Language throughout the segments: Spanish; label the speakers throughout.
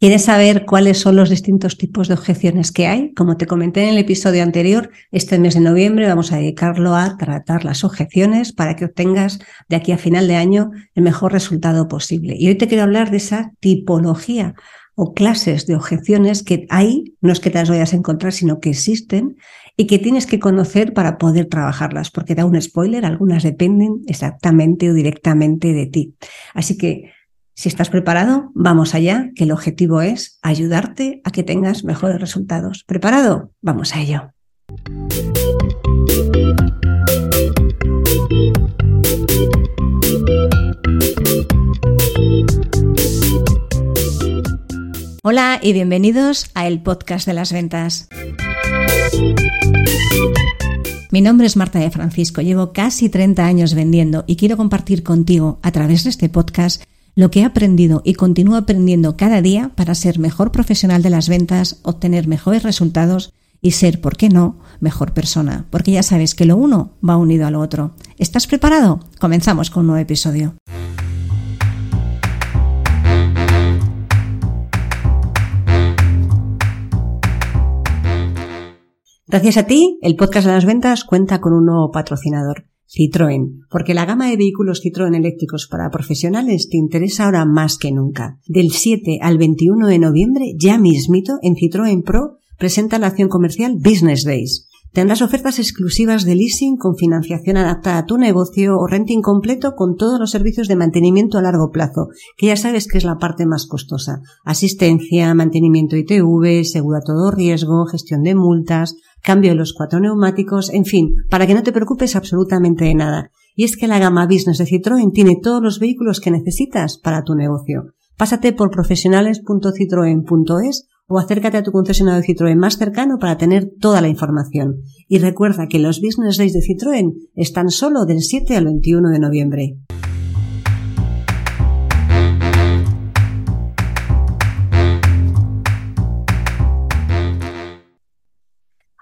Speaker 1: ¿Quieres saber cuáles son los distintos tipos de objeciones que hay? Como te comenté en el episodio anterior, este mes de noviembre vamos a dedicarlo a tratar las objeciones para que obtengas de aquí a final de año el mejor resultado posible. Y hoy te quiero hablar de esa tipología o clases de objeciones que hay, no es que te las vayas a encontrar, sino que existen y que tienes que conocer para poder trabajarlas, porque da un spoiler, algunas dependen exactamente o directamente de ti. Así que si estás preparado, vamos allá, que el objetivo es ayudarte a que tengas mejores resultados. ¿Preparado? Vamos a ello. Hola y bienvenidos a el podcast de las ventas. Mi nombre es Marta de Francisco, llevo casi 30 años vendiendo y quiero compartir contigo a través de este podcast lo que he aprendido y continúo aprendiendo cada día para ser mejor profesional de las ventas, obtener mejores resultados y ser, ¿por qué no?, mejor persona, porque ya sabes que lo uno va unido a lo otro. ¿Estás preparado? Comenzamos con un nuevo episodio. Gracias a ti, el podcast de las ventas cuenta con un nuevo patrocinador. Citroën, porque la gama de vehículos Citroën eléctricos para profesionales te interesa ahora más que nunca. Del 7 al 21 de noviembre, ya mismito, en Citroën Pro, presenta la acción comercial Business Days. Tendrás ofertas exclusivas de leasing con financiación adaptada a tu negocio o renting completo con todos los servicios de mantenimiento a largo plazo, que ya sabes que es la parte más costosa. Asistencia, mantenimiento ITV, seguro a todo riesgo, gestión de multas, cambio de los cuatro neumáticos, en fin, para que no te preocupes absolutamente de nada. Y es que la gama Business de Citroën tiene todos los vehículos que necesitas para tu negocio. Pásate por profesionales.citroen.es o acércate a tu concesionario de Citroën más cercano para tener toda la información. Y recuerda que los Business Days de Citroën están solo del 7 al 21 de noviembre.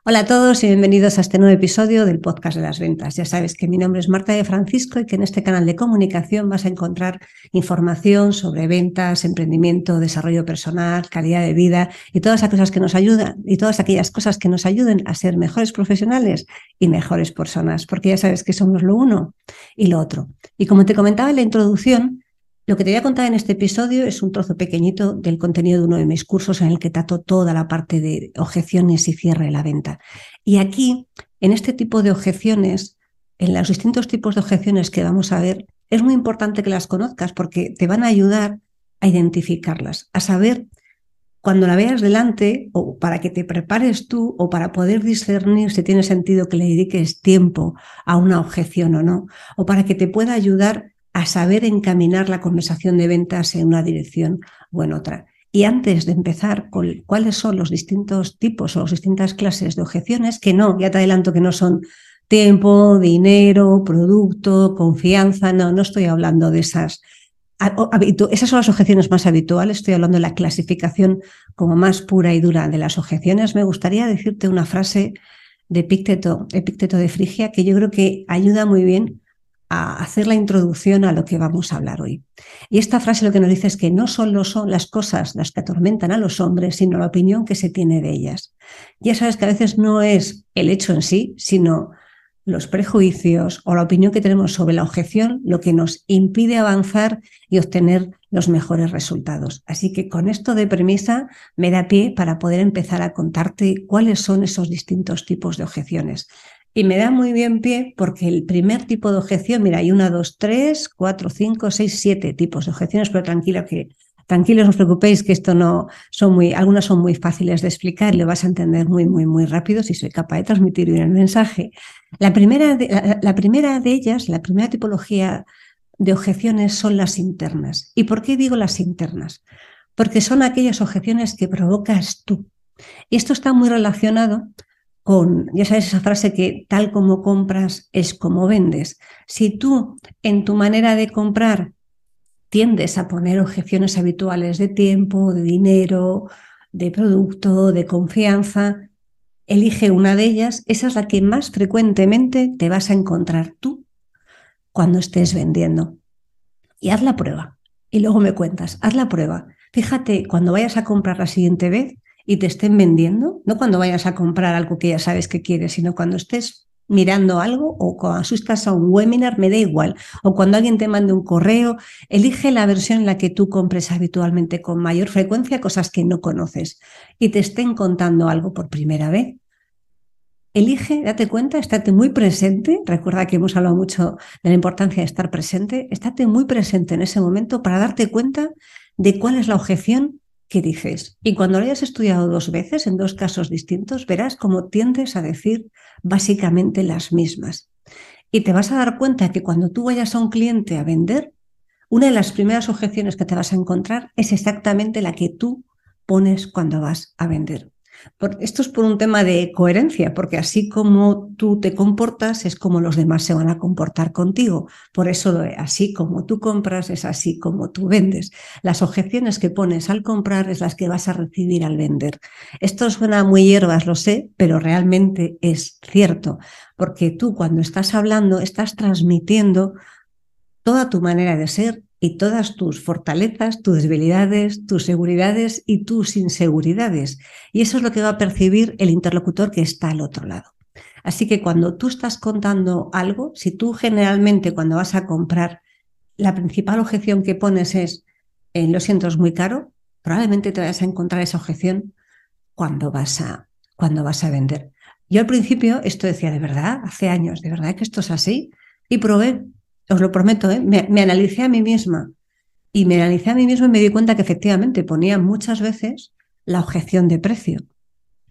Speaker 1: Hola a todos y bienvenidos a este nuevo episodio del podcast de las ventas. Ya sabes que mi nombre es Marta de Francisco y que en este canal de comunicación vas a encontrar información sobre ventas, emprendimiento, desarrollo personal, calidad de vida y todas aquellas cosas que nos ayudan y todas aquellas cosas que nos ayuden a ser mejores profesionales y mejores personas, porque ya sabes que somos lo uno y lo otro. Y como te comentaba en la introducción, lo que te voy a contar en este episodio es un trozo pequeñito del contenido de uno de mis cursos en el que trato toda la parte de objeciones y cierre de la venta. Y aquí, en este tipo de objeciones, en los distintos tipos de objeciones que vamos a ver, es muy importante que las conozcas porque te van a ayudar a identificarlas, a saber cuando la veas delante o para que te prepares tú o para poder discernir si tiene sentido que le dediques tiempo a una objeción o no, o para que te pueda ayudar a saber encaminar la conversación de ventas en una dirección o en otra. Y antes de empezar con cuáles son los distintos tipos o las distintas clases de objeciones, que no, ya te adelanto que no son tiempo, dinero, producto, confianza, no, no estoy hablando de esas. Esas son las objeciones más habituales, estoy hablando de la clasificación como más pura y dura de las objeciones. Me gustaría decirte una frase de Epicteto, Epicteto de Frigia, que yo creo que ayuda muy bien a hacer la introducción a lo que vamos a hablar hoy. Y esta frase lo que nos dice es que no solo son las cosas las que atormentan a los hombres, sino la opinión que se tiene de ellas. Ya sabes que a veces no es el hecho en sí, sino los prejuicios o la opinión que tenemos sobre la objeción lo que nos impide avanzar y obtener los mejores resultados. Así que con esto de premisa me da pie para poder empezar a contarte cuáles son esos distintos tipos de objeciones. Y me da muy bien pie porque el primer tipo de objeción, mira, hay una, dos, tres, cuatro, cinco, seis, siete tipos de objeciones, pero tranquilo que tranquilos, no os preocupéis que esto no son muy, algunas son muy fáciles de explicar y lo vas a entender muy, muy, muy rápido si soy capaz de transmitir bien el mensaje. La primera de, la primera de ellas, la primera tipología de objeciones son las internas. ¿Y por qué digo las internas? Porque son aquellas objeciones que provocas tú. Y esto está muy relacionado con, ya sabes esa frase que tal como compras es como vendes. Si tú en tu manera de comprar tiendes a poner objeciones habituales de tiempo, de dinero, de producto, de confianza, elige una de ellas, esa es la que más frecuentemente te vas a encontrar tú cuando estés vendiendo. Y haz la prueba. Y luego me cuentas, haz la prueba. Fíjate, cuando vayas a comprar la siguiente vez y te estén vendiendo, no cuando vayas a comprar algo que ya sabes que quieres, sino cuando estés mirando algo o cuando asustas a un webinar, me da igual, o cuando alguien te mande un correo, elige la versión en la que tú compres habitualmente con mayor frecuencia cosas que no conoces y te estén contando algo por primera vez. Elige, date cuenta, estate muy presente. Recuerda que hemos hablado mucho de la importancia de estar presente. Estate muy presente en ese momento para darte cuenta de cuál es la objeción que dices. Y cuando lo hayas estudiado dos veces, en dos casos distintos, verás cómo tiendes a decir básicamente las mismas. Y te vas a dar cuenta que cuando tú vayas a un cliente a vender, una de las primeras objeciones que te vas a encontrar es exactamente la que tú pones cuando vas a vender esto es por un tema de coherencia, porque así como tú te comportas es como los demás se van a comportar contigo. Por eso, así como tú compras es así como tú vendes. Las objeciones que pones al comprar es las que vas a recibir al vender. Esto suena muy hierbas, lo sé, pero realmente es cierto, porque tú cuando estás hablando estás transmitiendo toda tu manera de ser y todas tus fortalezas, tus debilidades, tus seguridades y tus inseguridades. Y eso es lo que va a percibir el interlocutor que está al otro lado. Así que cuando tú estás contando algo, si tú generalmente cuando vas a comprar, la principal objeción que pones es, eh, lo siento, es muy caro, probablemente te vayas a encontrar esa objeción cuando vas a, cuando vas a vender. Yo al principio esto decía, de verdad, hace años, de verdad que esto es así, y probé os lo prometo, ¿eh? me, analicé a mí misma y me analicé a mí misma y me di cuenta que efectivamente ponía muchas veces la objeción de precio.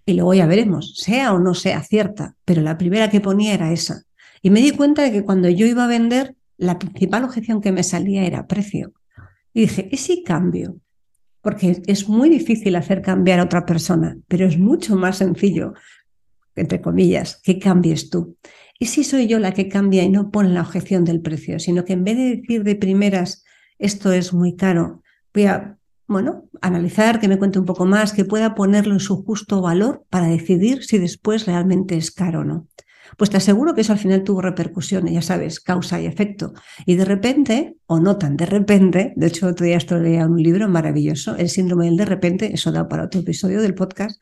Speaker 1: Y luego ya veremos, sea o no sea cierta, pero la primera que ponía era esa. Y me di cuenta de que cuando yo iba a vender, la principal objeción que me salía era precio. Y dije, ¿y si cambio? Porque es muy difícil hacer cambiar a otra persona, pero es mucho más sencillo, entre comillas, que cambies tú. ¿Y si soy yo la que cambia y no pone la objeción del precio, sino que en vez de decir de primeras, esto es muy caro, voy a, bueno, analizar, que me cuente un poco más, que pueda ponerlo en su justo valor para decidir si después realmente es caro o no? Pues te aseguro que eso al final tuvo repercusiones, ya sabes, causa y efecto. Y de repente, o no tan de repente, de hecho otro día esto leía un libro maravilloso, El síndrome del de repente, eso da para otro episodio del podcast,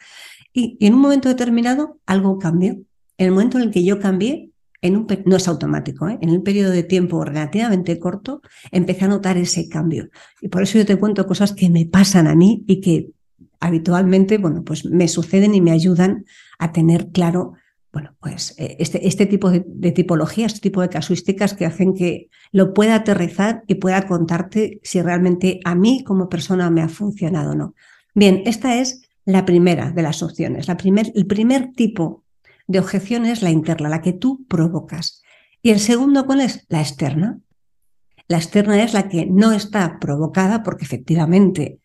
Speaker 1: y en un momento determinado algo cambió el momento en el que yo cambié, en un, no es automático, ¿eh? en un periodo de tiempo relativamente corto, empecé a notar ese cambio. Y por eso yo te cuento cosas que me pasan a mí y que habitualmente, bueno, pues me suceden y me ayudan a tener claro, bueno, pues eh, este, este tipo de, de tipología, este tipo de casuísticas que hacen que lo pueda aterrizar y pueda contarte si realmente a mí como persona me ha funcionado o no. Bien, esta es la primera de las opciones. La primer, el primer tipo de objeción es la interna, la que tú provocas. Y el segundo, ¿cuál es? La externa. La externa es la que no está provocada porque efectivamente,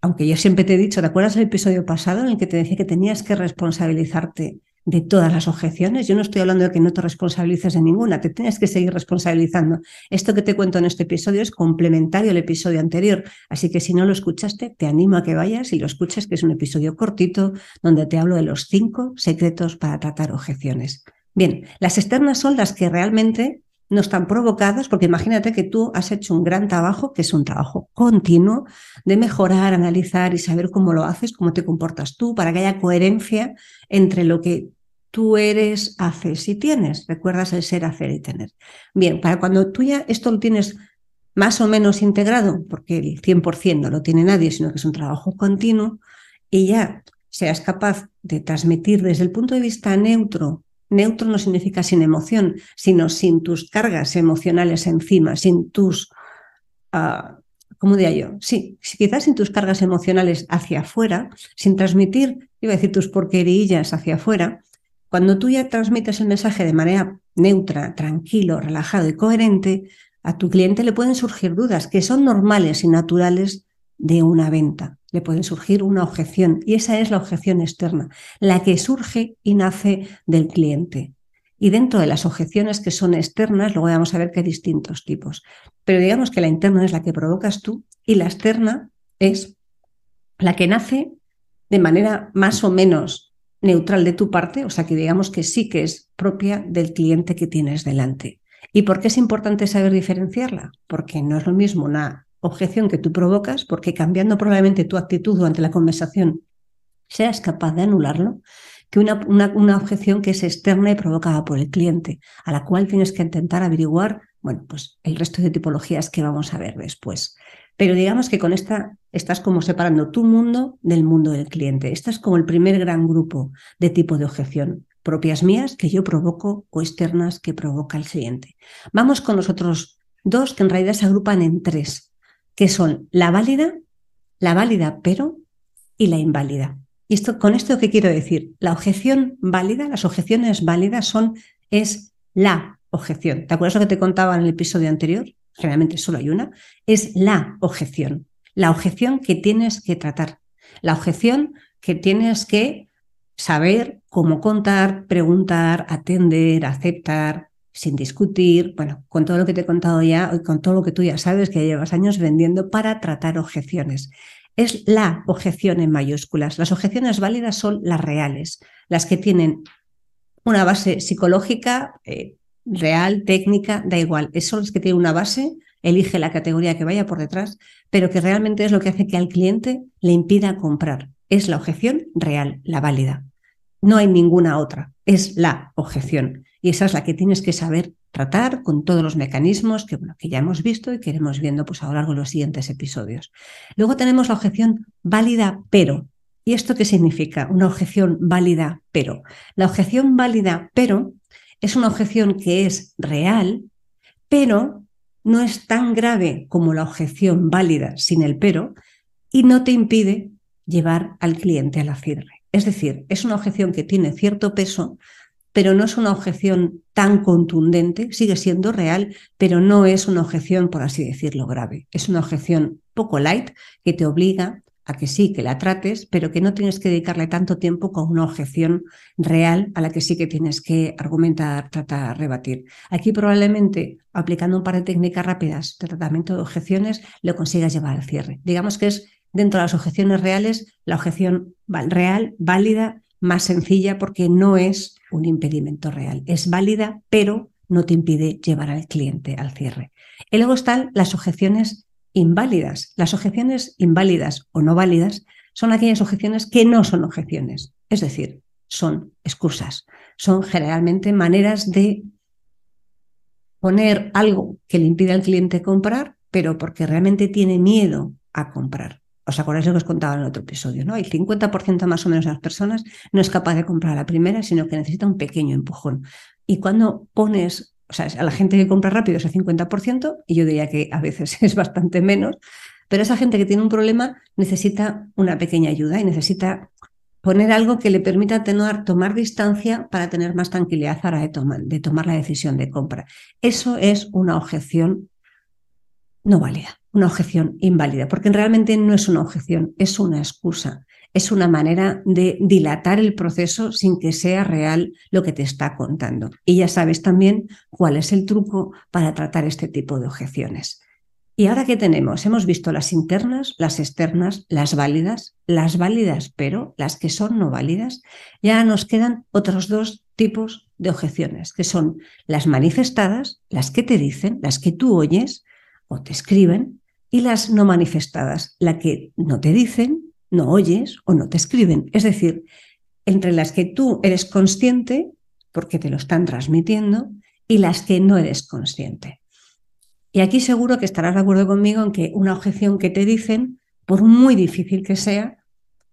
Speaker 1: aunque yo siempre te he dicho, ¿te acuerdas del episodio pasado en el que te decía que tenías que responsabilizarte de todas las objeciones. Yo no estoy hablando de que no te responsabilices de ninguna, te tienes que seguir responsabilizando. Esto que te cuento en este episodio es complementario al episodio anterior, así que si no lo escuchaste, te animo a que vayas y lo escuches, que es un episodio cortito donde te hablo de los cinco secretos para tratar objeciones. Bien, las externas son las que realmente no están provocadas, porque imagínate que tú has hecho un gran trabajo, que es un trabajo continuo, de mejorar, analizar y saber cómo lo haces, cómo te comportas tú, para que haya coherencia entre lo que tú eres, haces y tienes. Recuerdas el ser, hacer y tener. Bien, para cuando tú ya esto lo tienes más o menos integrado, porque el 100% no lo tiene nadie, sino que es un trabajo continuo, y ya seas capaz de transmitir desde el punto de vista neutro Neutro no significa sin emoción, sino sin tus cargas emocionales encima, sin tus, uh, ¿cómo diría yo? Sí, quizás sin tus cargas emocionales hacia afuera, sin transmitir, iba a decir, tus porquerillas hacia afuera. Cuando tú ya transmites el mensaje de manera neutra, tranquilo, relajado y coherente, a tu cliente le pueden surgir dudas que son normales y naturales de una venta. Le puede surgir una objeción y esa es la objeción externa, la que surge y nace del cliente. Y dentro de las objeciones que son externas, luego vamos a ver que hay distintos tipos. Pero digamos que la interna es la que provocas tú y la externa es la que nace de manera más o menos neutral de tu parte, o sea que digamos que sí que es propia del cliente que tienes delante. ¿Y por qué es importante saber diferenciarla? Porque no es lo mismo una objeción que tú provocas, porque cambiando probablemente tu actitud durante la conversación seas capaz de anularlo, que una, una, objeción que es externa y provocada por el cliente, a la cual tienes que intentar averiguar, bueno, pues el resto de tipologías que vamos a ver después. Pero digamos que con esta estás como separando tu mundo del mundo del cliente. Este es como el primer gran grupo de tipo de objeción, propias mías que yo provoco o externas que provoca el cliente. Vamos con los otros dos que en realidad se agrupan en tres, que son la válida, la válida pero y la inválida. Y esto, con esto, ¿qué quiero decir? La objeción válida, las objeciones válidas son, es la objeción. ¿Te acuerdas lo que te contaba en el episodio anterior? Generalmente solo hay una. Es la objeción. La objeción que tienes que tratar. La objeción que tienes que saber cómo contar, preguntar, atender, aceptar, sin discutir, bueno, con todo lo que te he contado ya, y con todo lo que tú ya sabes que llevas años vendiendo para tratar objeciones es la objeción en mayúsculas. Las objeciones válidas son las reales, las que tienen una base psicológica, eh, real, técnica, da igual. Son las que tienen una base, elige la categoría que vaya por detrás, pero que realmente es lo que hace que al cliente le impida comprar. Es la objeción real, la válida. No hay ninguna otra, es la objeción. Y esa es la que tienes que saber tratar con todos los mecanismos que, bueno, que ya hemos visto y que iremos viendo pues, a lo largo de los siguientes episodios. Luego tenemos la objeción válida pero. ¿Y esto qué significa? Una objeción válida pero. La objeción válida pero es una objeción que es real, pero no es tan grave como la objeción válida sin el pero y no te impide llevar al cliente a la cierre. Es decir, es una objeción que tiene cierto peso, pero no es una objeción tan contundente, sigue siendo real, pero no es una objeción, por así decirlo, grave. Es una objeción poco light que te obliga a que sí, que la trates, pero que no tienes que dedicarle tanto tiempo con una objeción real a la que sí que tienes que argumentar, tratar, rebatir. Aquí probablemente aplicando un par de técnicas rápidas de tratamiento de objeciones lo consigas llevar al cierre. Digamos que es dentro de las objeciones reales la objeción real, válida, más sencilla porque no es un impedimento real. Es válida, pero no te impide llevar al cliente al cierre. Y luego están las objeciones inválidas. Las objeciones inválidas o no válidas son aquellas objeciones que no son objeciones, es decir, son excusas. Son generalmente maneras de poner algo que le impide al cliente comprar, pero porque realmente tiene miedo a comprar. ¿Os acordáis lo que os contaba en el otro episodio? ¿no? El 50% más o menos de las personas no es capaz de comprar la primera, sino que necesita un pequeño empujón. Y cuando pones, o sea, a la gente que compra rápido es el 50%, y yo diría que a veces es bastante menos, pero esa gente que tiene un problema necesita una pequeña ayuda y necesita poner algo que le permita tener, tomar distancia para tener más tranquilidad a la de tomar, de tomar la decisión de compra. Eso es una objeción no válida una objeción inválida, porque realmente no es una objeción, es una excusa, es una manera de dilatar el proceso sin que sea real lo que te está contando. Y ya sabes también cuál es el truco para tratar este tipo de objeciones. ¿Y ahora qué tenemos? Hemos visto las internas, las externas, las válidas, las válidas, pero las que son no válidas. Ya nos quedan otros dos tipos de objeciones, que son las manifestadas, las que te dicen, las que tú oyes o te escriben, y las no manifestadas, la que no te dicen, no oyes o no te escriben. Es decir, entre las que tú eres consciente, porque te lo están transmitiendo, y las que no eres consciente. Y aquí seguro que estarás de acuerdo conmigo en que una objeción que te dicen, por muy difícil que sea,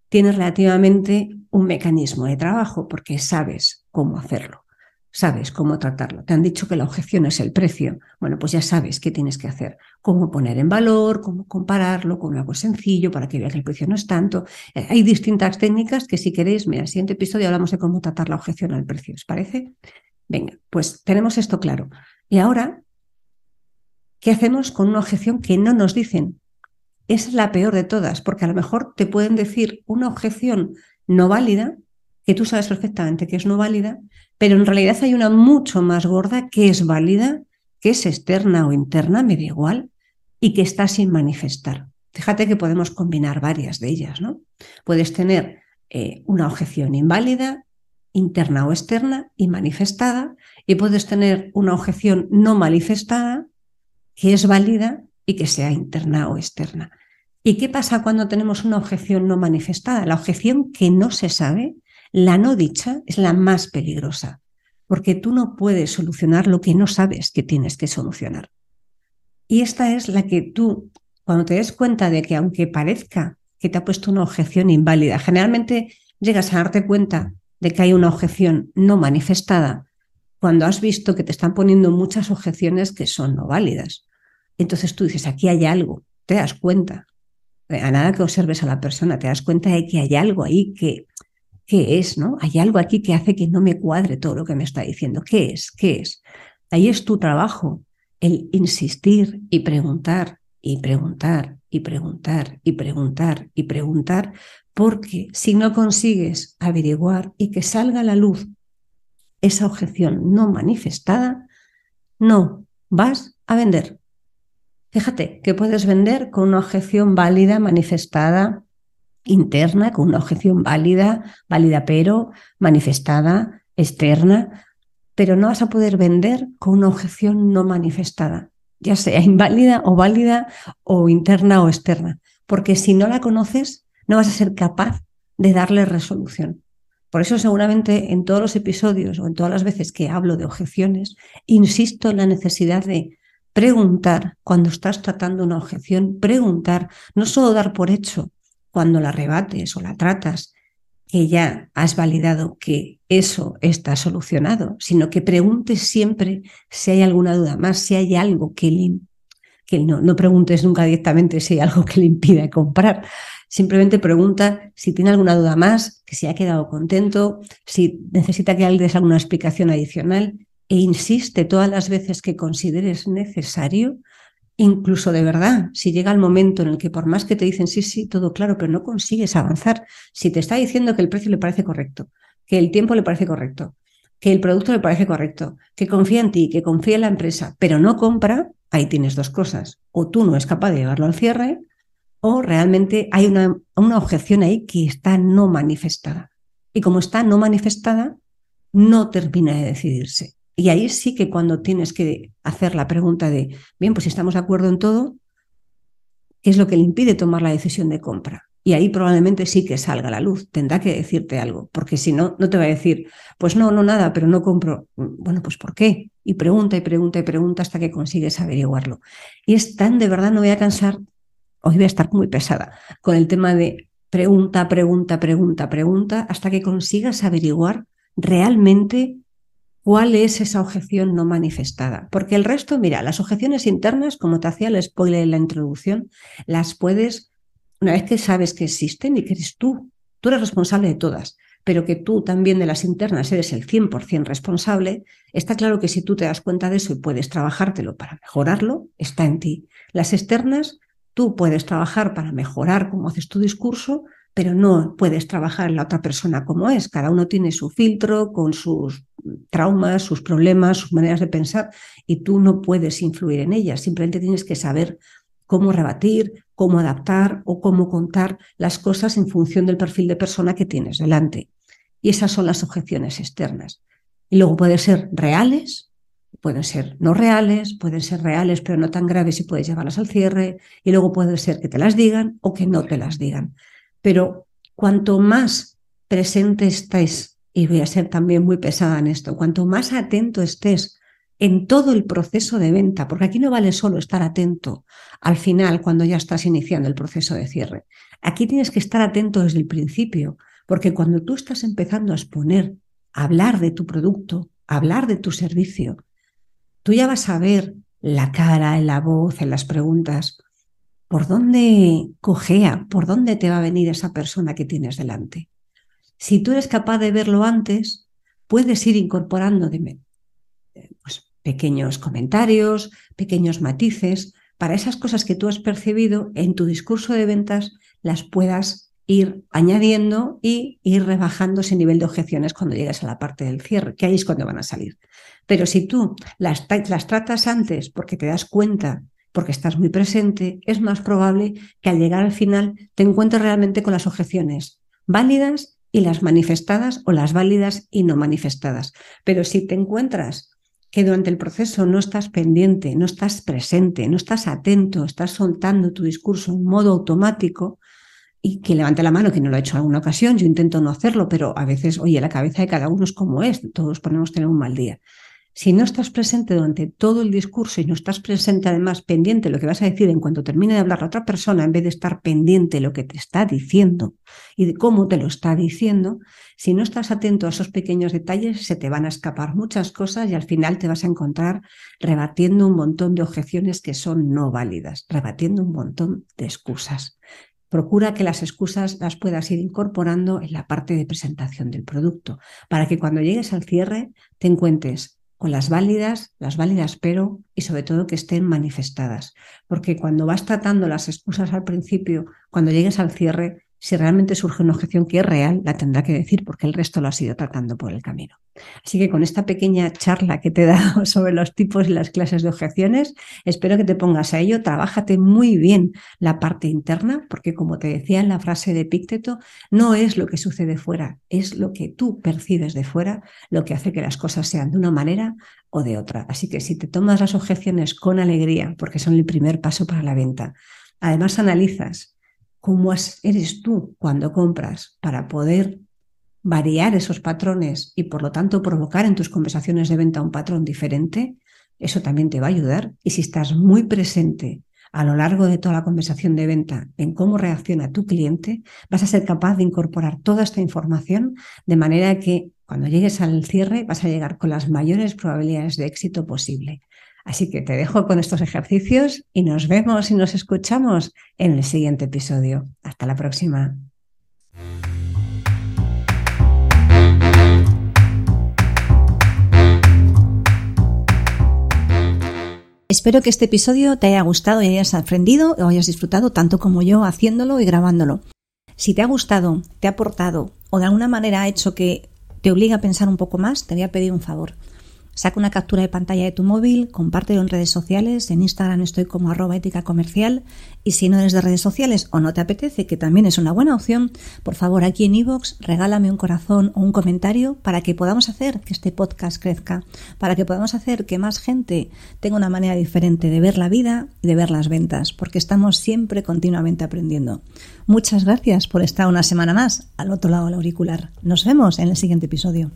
Speaker 1: tiene relativamente un mecanismo de trabajo porque sabes cómo hacerlo sabes cómo tratarlo. Te han dicho que la objeción es el precio. Bueno, pues ya sabes qué tienes que hacer. Cómo poner en valor, cómo compararlo con algo sencillo para que veas que el precio no es tanto. Eh, hay distintas técnicas que si queréis, mira, en el siguiente episodio hablamos de cómo tratar la objeción al precio. ¿Os parece? Venga, pues tenemos esto claro. Y ahora, ¿qué hacemos con una objeción que no nos dicen? Es la peor de todas, porque a lo mejor te pueden decir una objeción no válida, que tú sabes perfectamente que es no válida, pero en realidad hay una mucho más gorda que es válida, que es externa o interna, me da igual, y que está sin manifestar. Fíjate que podemos combinar varias de ellas, ¿no? Puedes tener eh, una objeción inválida, interna o externa, y manifestada, y puedes tener una objeción no manifestada, que es válida y que sea interna o externa. ¿Y qué pasa cuando tenemos una objeción no manifestada? La objeción que no se sabe, la no dicha, es la más peligrosa, porque tú no puedes solucionar lo que no sabes que tienes que solucionar. Y esta es la que tú, cuando te des cuenta de que aunque parezca que te ha puesto una objeción inválida, generalmente llegas a darte cuenta de que hay una objeción no manifestada cuando has visto que te están poniendo muchas objeciones que son no válidas. Entonces tú dices, aquí hay algo, te das cuenta, a nada que observes a la persona, te das cuenta de que hay algo ahí que, ¿qué es? ¿no? Hay algo aquí que hace que no me cuadre todo lo que me está diciendo. ¿Qué es? ¿Qué es? Ahí es tu trabajo, el insistir y preguntar y preguntar y preguntar y preguntar y preguntar, porque si no consigues averiguar y que salga a la luz esa objeción no manifestada, no vas a vender. Fíjate que puedes vender con una objeción válida, manifestada, interna, con una objeción válida, válida pero, manifestada, externa, pero no vas a poder vender con una objeción no manifestada, ya sea inválida o válida o interna o externa, porque si no la conoces, no vas a ser capaz de darle resolución. Por eso seguramente en todos los episodios o en todas las veces que hablo de objeciones, insisto en la necesidad de preguntar cuando estás tratando una objeción, preguntar, no solo dar por hecho cuando la rebates o la tratas, que ya has validado que eso está solucionado, sino que preguntes siempre si hay alguna duda más, si hay algo que le, que no, no preguntes nunca directamente si hay algo que le impida comprar. Simplemente pregunta si tiene alguna duda más, que si ha quedado contento, si necesita que le des alguna explicación adicional e insiste todas las veces que consideres necesario, incluso de verdad, si llega el momento en el que por más que te dicen sí, sí, todo claro, pero no consigues avanzar, si te está diciendo que el precio le parece correcto, que el tiempo le parece correcto, que el producto le parece correcto, que confía en ti, que confía en la empresa, pero no compra, ahí tienes dos cosas. O tú no es capaz de llevarlo al cierre, o realmente hay una, una objeción ahí que está no manifestada. Y como está no manifestada, no termina de decidirse. Y ahí sí que cuando tienes que hacer la pregunta de, bien, pues si estamos de acuerdo en todo, ¿qué es lo que le impide tomar la decisión de compra? Y ahí probablemente sí que salga la luz, tendrá que decirte algo, porque si no, no te va a decir, pues no, no nada, pero no compro. Bueno, pues ¿por qué? Y pregunta y pregunta y pregunta hasta que consigues averiguarlo. Y es tan, de verdad, no voy a cansar, hoy voy a estar muy pesada con el tema de pregunta, pregunta, pregunta, pregunta, hasta que consigas averiguar realmente ¿Cuál es esa objeción no manifestada? Porque el resto, mira, las objeciones internas, como te hacía el spoiler en la introducción, las puedes, una vez que sabes que existen y que eres tú, tú eres responsable de todas, pero que tú también de las internas eres el 100% responsable, está claro que si tú te das cuenta de eso y puedes trabajártelo para mejorarlo, está en ti. Las externas, tú puedes trabajar para mejorar cómo haces tu discurso, pero no puedes trabajar la otra persona como es. Cada uno tiene su filtro con sus traumas, sus problemas, sus maneras de pensar y tú no puedes influir en ellas. Simplemente tienes que saber cómo rebatir, cómo adaptar o cómo contar las cosas en función del perfil de persona que tienes delante. Y esas son las objeciones externas. Y luego pueden ser reales, pueden ser no reales, pueden ser reales pero no tan graves y puedes llevarlas al cierre. Y luego puede ser que te las digan o que no te las digan. Pero cuanto más presente estés, y voy a ser también muy pesada en esto, cuanto más atento estés en todo el proceso de venta, porque aquí no vale solo estar atento al final cuando ya estás iniciando el proceso de cierre. Aquí tienes que estar atento desde el principio, porque cuando tú estás empezando a exponer, a hablar de tu producto, a hablar de tu servicio, tú ya vas a ver la cara, en la voz, en las preguntas, ¿por dónde cojea? ¿Por dónde te va a venir esa persona que tienes delante? Si tú eres capaz de verlo antes, puedes ir incorporando pues, pequeños comentarios, pequeños matices, para esas cosas que tú has percibido en tu discurso de ventas, las puedas ir añadiendo y ir rebajando ese nivel de objeciones cuando llegues a la parte del cierre, que ahí es cuando van a salir. Pero si tú las tratas antes porque te das cuenta porque estás muy presente, es más probable que al llegar al final te encuentres realmente con las objeciones válidas y las manifestadas o las válidas y no manifestadas. Pero si te encuentras que durante el proceso no estás pendiente, no estás presente, no estás atento, estás soltando tu discurso en modo automático, y que levante la mano que no lo ha hecho en alguna ocasión, yo intento no hacerlo, pero a veces, oye, la cabeza de cada uno es como es, todos podemos tener un mal día. Si no estás presente durante todo el discurso y no estás presente además pendiente de lo que vas a decir en cuanto termine de hablar la otra persona, en vez de estar pendiente de lo que te está diciendo y de cómo te lo está diciendo, si no estás atento a esos pequeños detalles, se te van a escapar muchas cosas y al final te vas a encontrar rebatiendo un montón de objeciones que son no válidas, rebatiendo un montón de excusas. Procura que las excusas las puedas ir incorporando en la parte de presentación del producto, para que cuando llegues al cierre te encuentres con las válidas, las válidas pero, y sobre todo que estén manifestadas. Porque cuando vas tratando las excusas al principio, cuando llegues al cierre, si realmente surge una objeción que es real, la tendrá que decir porque el resto lo ha ido tratando por el camino. Así que con esta pequeña charla que te he dado sobre los tipos y las clases de objeciones, espero que te pongas a ello. Trabájate muy bien la parte interna, porque como te decía en la frase de Pícteto, no es lo que sucede fuera, es lo que tú percibes de fuera lo que hace que las cosas sean de una manera o de otra. Así que si te tomas las objeciones con alegría, porque son el primer paso para la venta, además analizas cómo eres tú cuando compras para poder variar esos patrones y por lo tanto provocar en tus conversaciones de venta un patrón diferente, eso también te va a ayudar. Y si estás muy presente a lo largo de toda la conversación de venta en cómo reacciona tu cliente, vas a ser capaz de incorporar toda esta información de manera que cuando llegues al cierre vas a llegar con las mayores probabilidades de éxito posible. Así que te dejo con estos ejercicios y nos vemos y nos escuchamos en el siguiente episodio. Hasta la próxima.
Speaker 2: Espero que este episodio te haya gustado y hayas aprendido o hayas disfrutado tanto como yo haciéndolo y grabándolo. Si te ha gustado, te ha aportado o de alguna manera ha hecho que te obligue a pensar un poco más, te voy a pedir un favor. Saca una captura de pantalla de tu móvil, compártelo en redes sociales, en Instagram estoy como arroba ética comercial y si no eres de redes sociales o no te apetece, que también es una buena opción, por favor aquí en iVoox regálame un corazón o un comentario para que podamos hacer que este podcast crezca, para que podamos hacer que más gente tenga una manera diferente de ver la vida y de ver las ventas, porque estamos siempre continuamente aprendiendo. Muchas gracias por estar una semana más al otro lado del auricular. Nos vemos en el siguiente episodio.